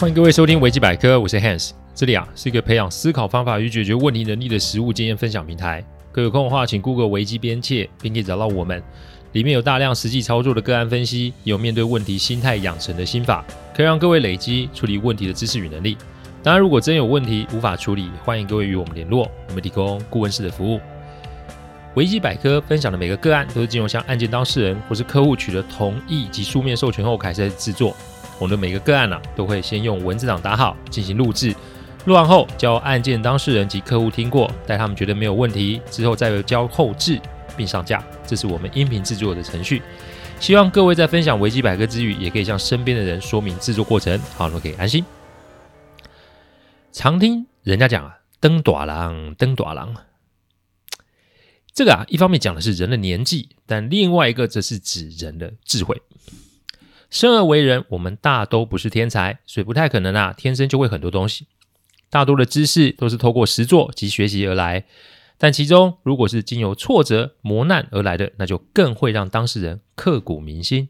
欢迎各位收听维基百科，我是 Hans，这里啊是一个培养思考方法与解决问题能力的实务经验分享平台。各位有空的话，请 Google 维基边界，并可以找到我们，里面有大量实际操作的个案分析，有面对问题心态养成的心法，可以让各位累积处理问题的知识与能力。当然，如果真有问题无法处理，欢迎各位与我们联络，我们提供顾问式的服务。维基百科分享的每个个案都是经由向案件当事人或是客户取得同意及书面授权后开始制作。我们的每个个案呢、都会先用文字档打好进行录制，录完后交案件当事人及客户听过，待他们觉得没有问题之后，再交后制并上架。这是我们音频制作的程序。希望各位在分享维基百科之余，也可以向身边的人说明制作过程，好，我们可以安心。常听人家讲啊，登短郎，登短郎。这个啊，一方面讲的是人的年纪，但另外一个则是指人的智慧。生而为人，我们大都不是天才，所以不太可能啊，天生就会很多东西。大多的知识都是透过实作及学习而来，但其中如果是经由挫折磨难而来的，那就更会让当事人刻骨铭心。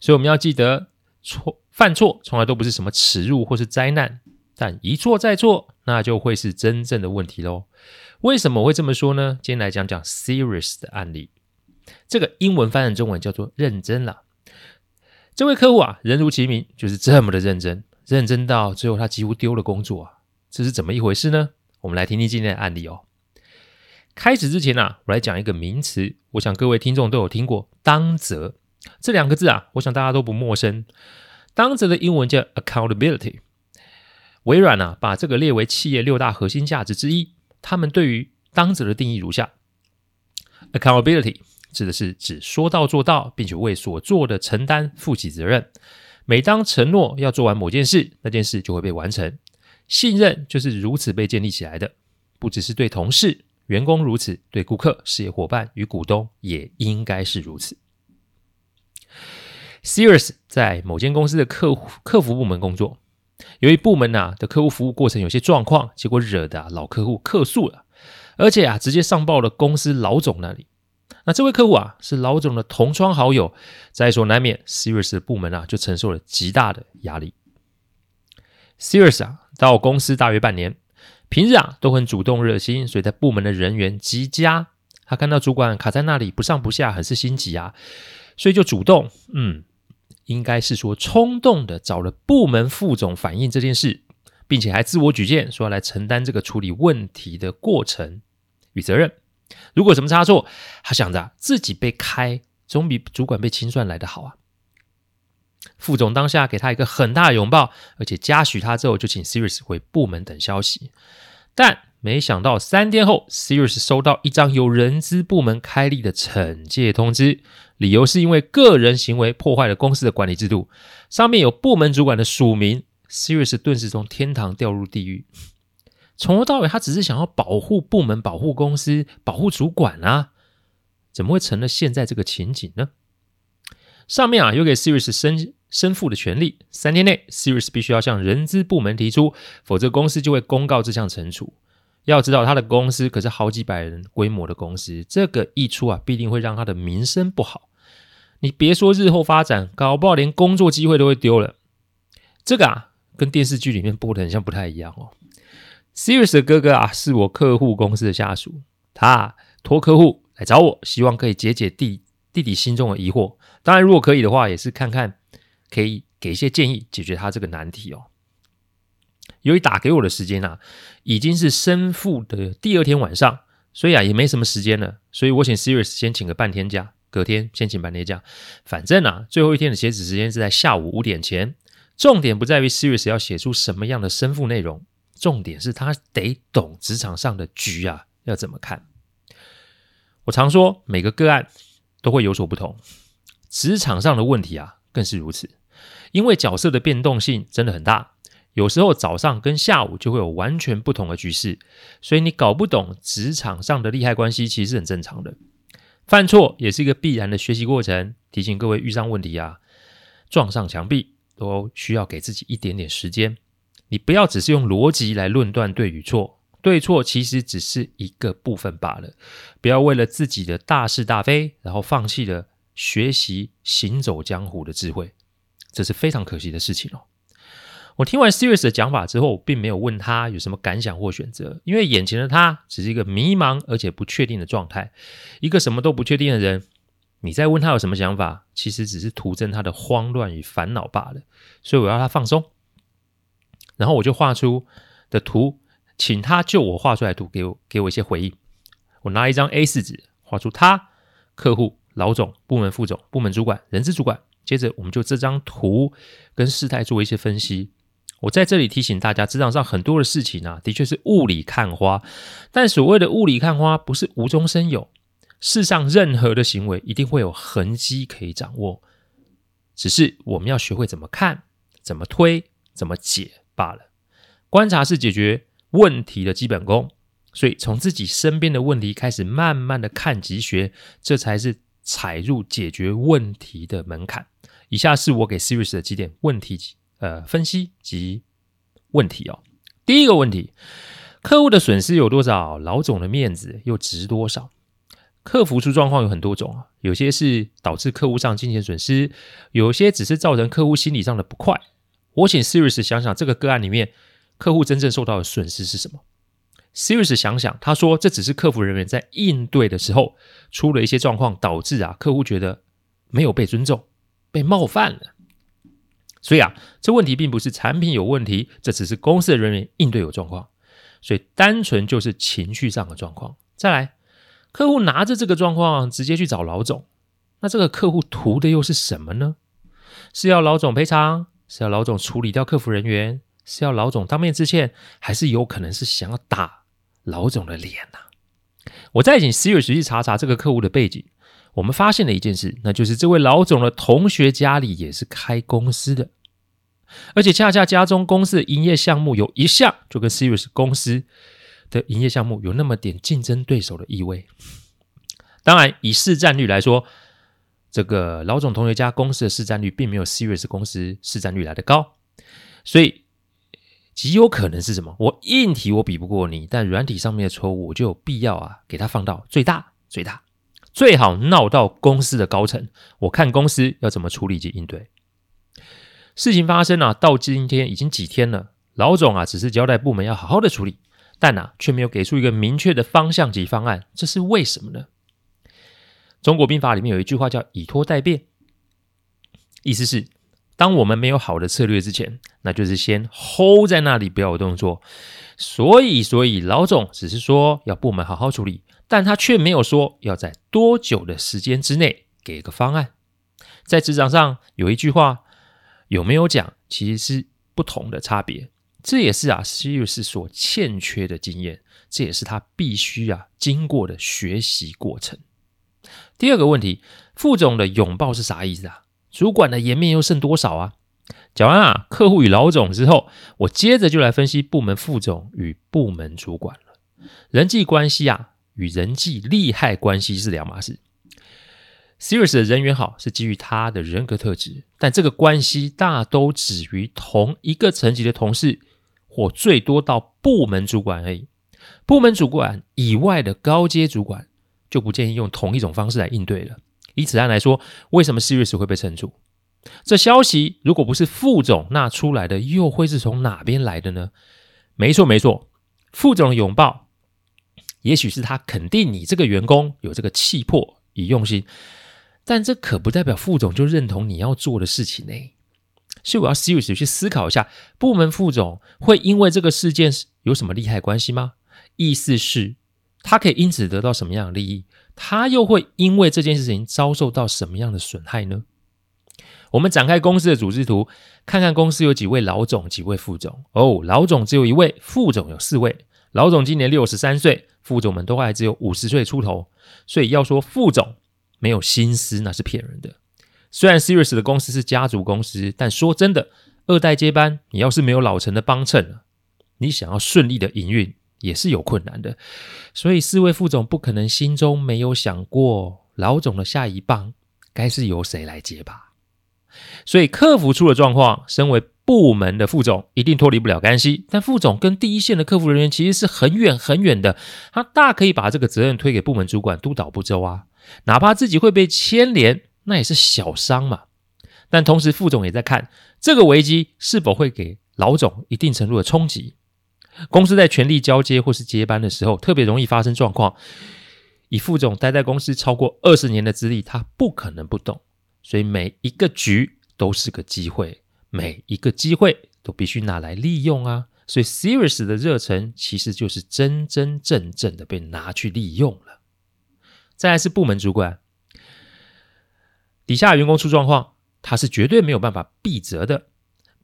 所以我们要记得，错犯错从来都不是什么耻辱或是灾难，但一错再错，那就会是真正的问题喽。为什么我会这么说呢？今天来讲讲 serious 的案例，这个英文翻译成中文叫做认真了。这位客户啊，人如其名，就是这么的认真，认真到最后他几乎丢了工作啊，这是怎么一回事呢？我们来听听今天的案例哦。开始之前啊，我来讲一个名词，我想各位听众都有听过“当责”这两个字啊，我想大家都不陌生。当责的英文叫 accountability。微软啊，把这个列为企业六大核心价值之一。他们对于当责的定义如下：accountability。指的是指说到做到，并且为所做的承担负起责任。每当承诺要做完某件事，那件事就会被完成。信任就是如此被建立起来的，不只是对同事、员工如此，对顾客、事业伙伴与股东也应该是如此。Sears 在某间公司的客户客服部门工作，由于部门呐、的客户服务过程有些状况，结果惹得、啊、老客户客诉了，而且啊直接上报了公司老总那里。那这位客户啊，是老总的同窗好友，在所难免，Serious 的部门啊就承受了极大的压力。Serious 啊，到公司大约半年，平日啊都很主动热心，所以在部门的人员极佳。他看到主管卡在那里不上不下，很是心急啊，所以就主动，嗯，应该是说冲动的找了部门副总反映这件事，并且还自我举荐说要来承担这个处理问题的过程与责任。如果什么差错，他想着自己被开总比主管被清算来得好啊。副总当下给他一个很大的拥抱，而且嘉许他之后，就请 Sears 回部门等消息。但没想到三天后，Sears 收到一张由人资部门开立的惩戒通知，理由是因为个人行为破坏了公司的管理制度，上面有部门主管的署名。Sears 顿时从天堂掉入地狱。从头到尾，他只是想要保护部门、保护公司、保护主管啊，怎么会成了现在这个情景呢？上面啊有给 Sears 申申复的权利，三天内 Sears 必须要向人资部门提出，否则公司就会公告这项惩处。要知道，他的公司可是好几百人规模的公司，这个一出啊，必定会让他的名声不好。你别说日后发展，搞不好连工作机会都会丢了。这个啊，跟电视剧里面播的很像，不太一样哦。Sears 的哥哥啊，是我客户公司的下属，他托客户来找我，希望可以解解弟弟弟心中的疑惑。当然，如果可以的话，也是看看可以给一些建议，解决他这个难题哦。由于打给我的时间啊，已经是生父的第二天晚上，所以啊，也没什么时间了。所以我请 Sears 先请个半天假，隔天先请半天假。反正啊，最后一天的截止时间是在下午五点前。重点不在于 Sears 要写出什么样的生父内容。重点是他得懂职场上的局啊，要怎么看？我常说每个个案都会有所不同，职场上的问题啊更是如此，因为角色的变动性真的很大，有时候早上跟下午就会有完全不同的局势，所以你搞不懂职场上的利害关系，其实是很正常的。犯错也是一个必然的学习过程，提醒各位遇上问题啊，撞上墙壁都需要给自己一点点时间。你不要只是用逻辑来论断对与错，对错其实只是一个部分罢了。不要为了自己的大是大非，然后放弃了学习行走江湖的智慧，这是非常可惜的事情哦。我听完 Serious 的讲法之后，并没有问他有什么感想或选择，因为眼前的他只是一个迷茫而且不确定的状态。一个什么都不确定的人，你再问他有什么想法，其实只是徒增他的慌乱与烦恼罢了。所以我要他放松，然后我就画出的图，请他就我画出来图给我给我一些回应。我拿一张 A4 纸，画出他、客户、老总、部门副总、部门主管、人事主管。接着，我们就这张图跟事态做一些分析。我在这里提醒大家，职场上很多的事情啊，的确是雾里看花。但所谓的雾里看花，不是无中生有。世上任何的行为一定会有痕迹可以掌握，只是我们要学会怎么看、怎么推、怎么解罢了。观察是解决问题的基本功，所以从自己身边的问题开始，慢慢的看及学，这才是踩入解决问题的门槛。以下是我给 Sirius 的几点问题。呃，分析及问题哦。第一个问题，客户的损失有多少？老总的面子又值多少？客服出状况有很多种啊，有些是导致客户上金钱损失，有些只是造成客户心理上的不快。我请 Sirius 想想，这个个案里面，客户真正受到的损失是什么？Sirius 想想，他说这只是客服人员在应对的时候出了一些状况，导致啊客户觉得没有被尊重，被冒犯了。所以啊，这问题并不是产品有问题，这只是公司的人员应对有状况，所以单纯就是情绪上的状况。再来，客户拿着这个状况直接去找老总，那这个客户图的又是什么呢？是要老总赔偿？是要老总处理掉客服人员？是要老总当面致歉？还是有可能是想要打老总的脸呢、我再请 Sirius 去查查这个客户的背景。我们发现了一件事，那就是这位老总的同学家里也是开公司的，而且恰恰家中公司的营业项目有一项就跟 Sirius 公司的营业项目有那么点竞争对手的意味。当然，以市占率来说，这个老总同学家公司的市占率并没有 Sirius 公司市占率来得高，所以极有可能是什么？我硬体我比不过你，但软体上面的错误我就有必要啊，给它放到最大最大。最好闹到公司的高层，我看公司要怎么处理及应对。事情发生啊，到今天已经几天了，老总啊只是交代部门要好好的处理，但啊却没有给出一个明确的方向及方案，这是为什么呢？中国兵法里面有一句话叫以拖待变，意思是当我们没有好的策略之前，那就是先 hold 在那里不要有动作。所以，所以老总只是说要部门好好处理。但他却没有说要在多久的时间之内给个方案。在职场上有一句话有没有讲，其实是不同的差别。这也是啊，Sirius 所欠缺的经验，这也是他必须啊经过的学习过程。第二个问题，副总的拥抱是啥意思啊？主管的颜面又剩多少啊？讲完啊，客户与老总之后，我接着就来分析部门副总与部门主管了。人际关系啊。与人际利害关系是两码事。Sirius 的人缘好是基于他的人格特质，但这个关系大都止于同一个层级的同事，或最多到部门主管而已。部门主管以外的高阶主管就不建议用同一种方式来应对了。以此案来说，为什么 Sirius 会被惩处？这消息如果不是副总那出来的，又会是从哪边来的呢？没错，没错，副总的拥抱。也许是他肯定你这个员工有这个气魄与用心，但这可不代表副总就认同你要做的事情呢。所以我要 Sirius 去思考一下，部门副总会因为这个事件有什么利害关系吗？意思是，他可以因此得到什么样的利益？他又会因为这件事情遭受到什么样的损害呢？我们展开公司的组织图，看看公司有几位老总，几位副总。哦，老总只有一位，副总有四位。老总今年六十三岁。副总们都还只有五十岁出头，所以要说副总没有心思，那是骗人的。虽然 Sirius 的公司是家族公司，但说真的，二代接班，你要是没有老陈的帮衬，你想要顺利的营运也是有困难的。所以四位副总不可能心中没有想过，老总的下一棒该是由谁来接吧？所以客服出了状况，身为部门的副总一定脱离不了干系，但副总跟第一线的客服人员其实是很远很远的，他大可以把这个责任推给部门主管督导不周啊，哪怕自己会被牵连，那也是小伤嘛。但同时副总也在看这个危机是否会给老总一定程度的冲击。公司在权力交接或是接班的时候，特别容易发生状况。以副总待在公司超过二十年的资历，他不可能不懂。所以每一个局都是个机会，每一个机会都必须拿来利用啊。所以 Serious 的热忱其实就是真真正正的被拿去利用了。再来是部门主管，底下员工出状况，他是绝对没有办法避责的。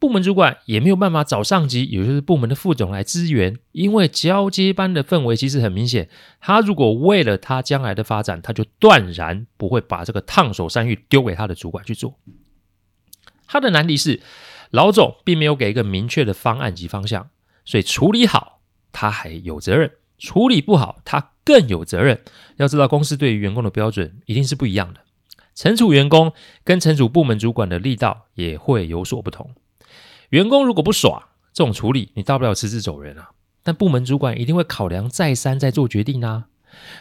部门主管也没有办法找上级，也就是部门的副总来支援，因为交接班的氛围其实很明显。他如果为了他将来的发展，他就断然不会把这个烫手山芋丢给他的主管去做。他的难题是，老总并没有给一个明确的方案及方向，所以处理好他还有责任，处理不好他更有责任。要知道，公司对于员工的标准一定是不一样的，惩处员工跟惩处部门主管的力道也会有所不同。员工如果不爽，这种处理你大不了辞职走人啊。但部门主管一定会考量再三再做决定啊。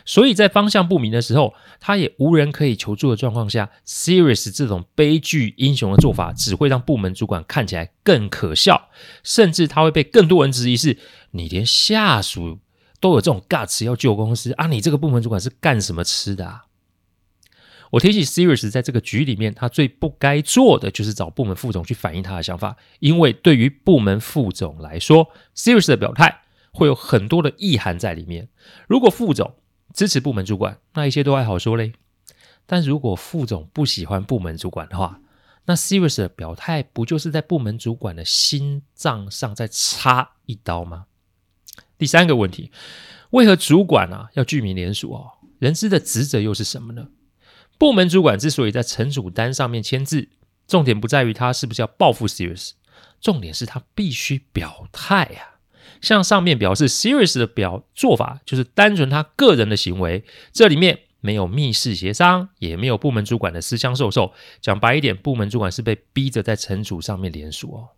所以在方向不明的时候，他也无人可以求助的状况下，Sirius 这种悲剧英雄的做法，只会让部门主管看起来更可笑，甚至他会被更多人质疑是：你连下属都有这种 guts 要救公司啊？你这个部门主管是干什么吃的啊？我提起 Sirius 在这个局里面，他最不该做的就是找部门副总去反映他的想法，因为对于部门副总来说，Sirius 的表态会有很多的意涵在里面。如果副总支持部门主管，那一切都还好说嘞；但如果副总不喜欢部门主管的话，那 Sirius 的表态不就是在部门主管的心脏上再插一刀吗？第三个问题，为何主管啊要居民联署哦？人资的职责又是什么呢？部门主管之所以在惩处单上面签字，重点不在于他是不是要报复 Sirius，重点是他必须表态、啊。向上面表示 Sirius 的表做法就是单纯他个人的行为，这里面没有密室协商，也没有部门主管的私相授受。讲白一点，部门主管是被逼着在惩处上面联署哦。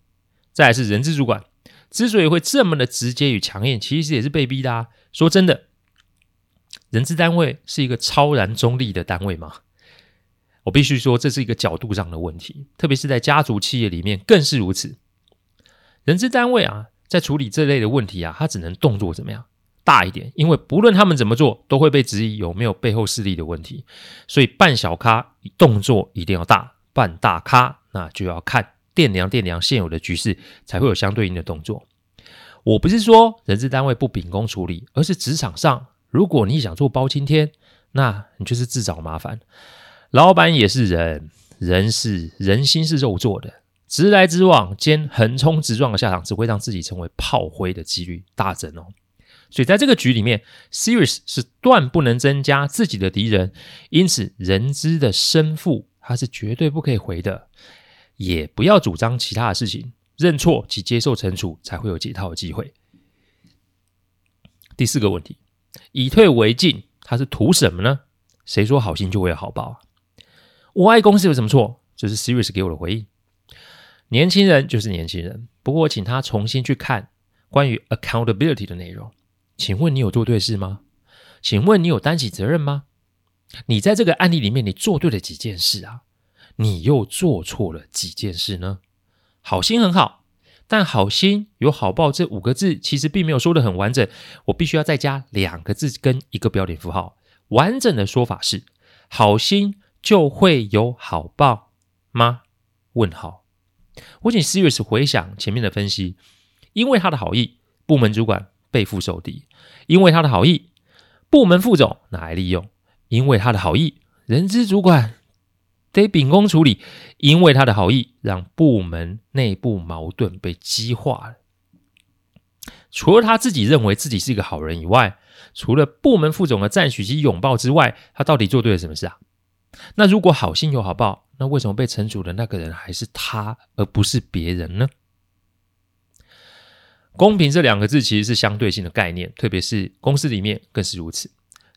再来是人资主管，之所以会这么的直接与强硬，其实也是被逼的啊。说真的，人资单位是一个超然中立的单位吗？我必须说，这是一个角度上的问题，特别是在家族企业里面更是如此。人资单位啊，在处理这类的问题啊，他只能动作怎么样大一点，因为不论他们怎么做，都会被质疑有没有背后势力的问题。所以办小咖动作一定要大，办大咖那就要看掂量掂量现有的局势，才会有相对应的动作。我不是说人资单位不秉公处理，而是职场上，如果你想做包青天，那你就是自找麻烦。老板也是人，人是人心是肉做的，直来直往兼横冲直撞的下场，只会让自己成为炮灰的几率大增哦。所以在这个局里面，Sirius 是断不能增加自己的敌人，因此人资的生父他是绝对不可以回的，也不要主张其他的事情，认错及接受惩处才会有解套的机会。第四个问题，以退为进，他是图什么呢？谁说好心就会有好报啊？我爱公司有什么错？这是 Sirius 给我的回应。年轻人就是年轻人，不过我请他重新去看关于 accountability 的内容。请问你有做对事吗？请问你有担起责任吗？你在这个案例里面，你做对了几件事啊？你又做错了几件事呢？好心很好，但好心有好报这五个字其实并没有说得很完整。我必须要再加两个字跟一个标点符号。完整的说法是好心。就会有好报吗？问号。我请 Sirius 回想前面的分析，因为他的好意，部门主管背负受敌；因为他的好意，部门副总拿来利用；因为他的好意，人资主管得秉公处理；因为他的好意，让部门内部矛盾被激化了。除了他自己认为自己是一个好人以外，除了部门副总的赞许及拥抱之外，他到底做对了什么事啊？那如果好心有好报，那为什么被惩处的那个人还是他，而不是别人呢？公平这两个字其实是相对性的概念，特别是公司里面更是如此。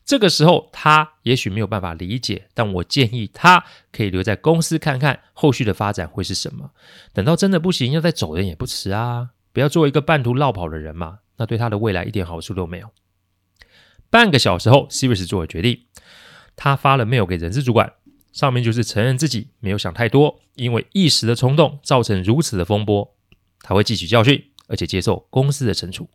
这个时候他也许没有办法理解，但我建议他可以留在公司看看后续的发展会是什么。等到真的不行，要再走人也不迟啊！不要做一个半途落跑的人嘛，那对他的未来一点好处都没有。半个小时后，Siris 做了决定。他发了 mail 给人事主管，上面就是承认自己没有想太多，因为一时的冲动造成如此的风波。他会汲取教训，而且接受公司的惩处。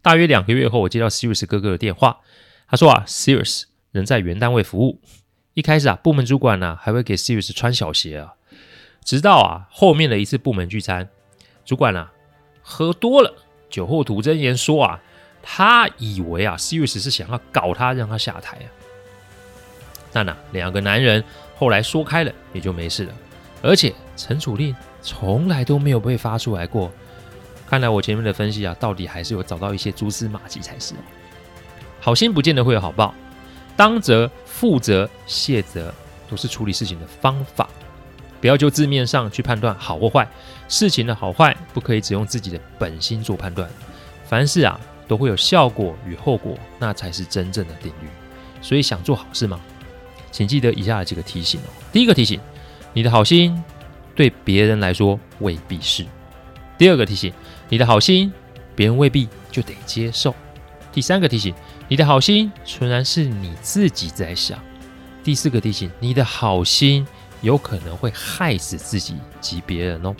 大约两个月后，我接到 Sirius 哥哥的电话，他说啊，Sirius 仍在原单位服务。一开始啊，部门主管呢、还会给 Sirius 穿小鞋啊，直到啊后面的一次部门聚餐，主管啊喝多了，酒后吐真言说啊，他以为啊 Sirius 是想要搞他，让他下台啊。但啊，两个男人后来说开了，也就没事了，而且惩处令从来都没有被发出来过。看来我前面的分析啊，到底还是有找到一些蛛丝马迹才是。好心不见得会有好报，当责、负责、卸责都是处理事情的方法，不要就字面上去判断好或坏。事情的好坏不可以只用自己的本心做判断，凡事啊都会有效果与后果，那才是真正的定律。所以想做好事吗？请记得以下几个提醒哦。第一个提醒，你的好心对别人来说未必是。第二个提醒。你的好心，别人未必就得接受。第三个提醒，你的好心纯然是你自己在想。第四个提醒，你的好心有可能会害死自己及别人哦。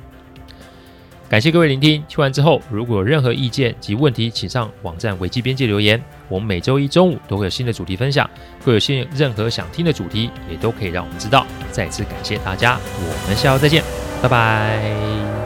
感谢各位聆听，听完之后如果有任何意见及问题，请上网站维基边界留言。我们每周一中午都会有新的主题分享，若有新任何想听的主题，也都可以让我们知道。再次感谢大家，我们下周再见，拜拜。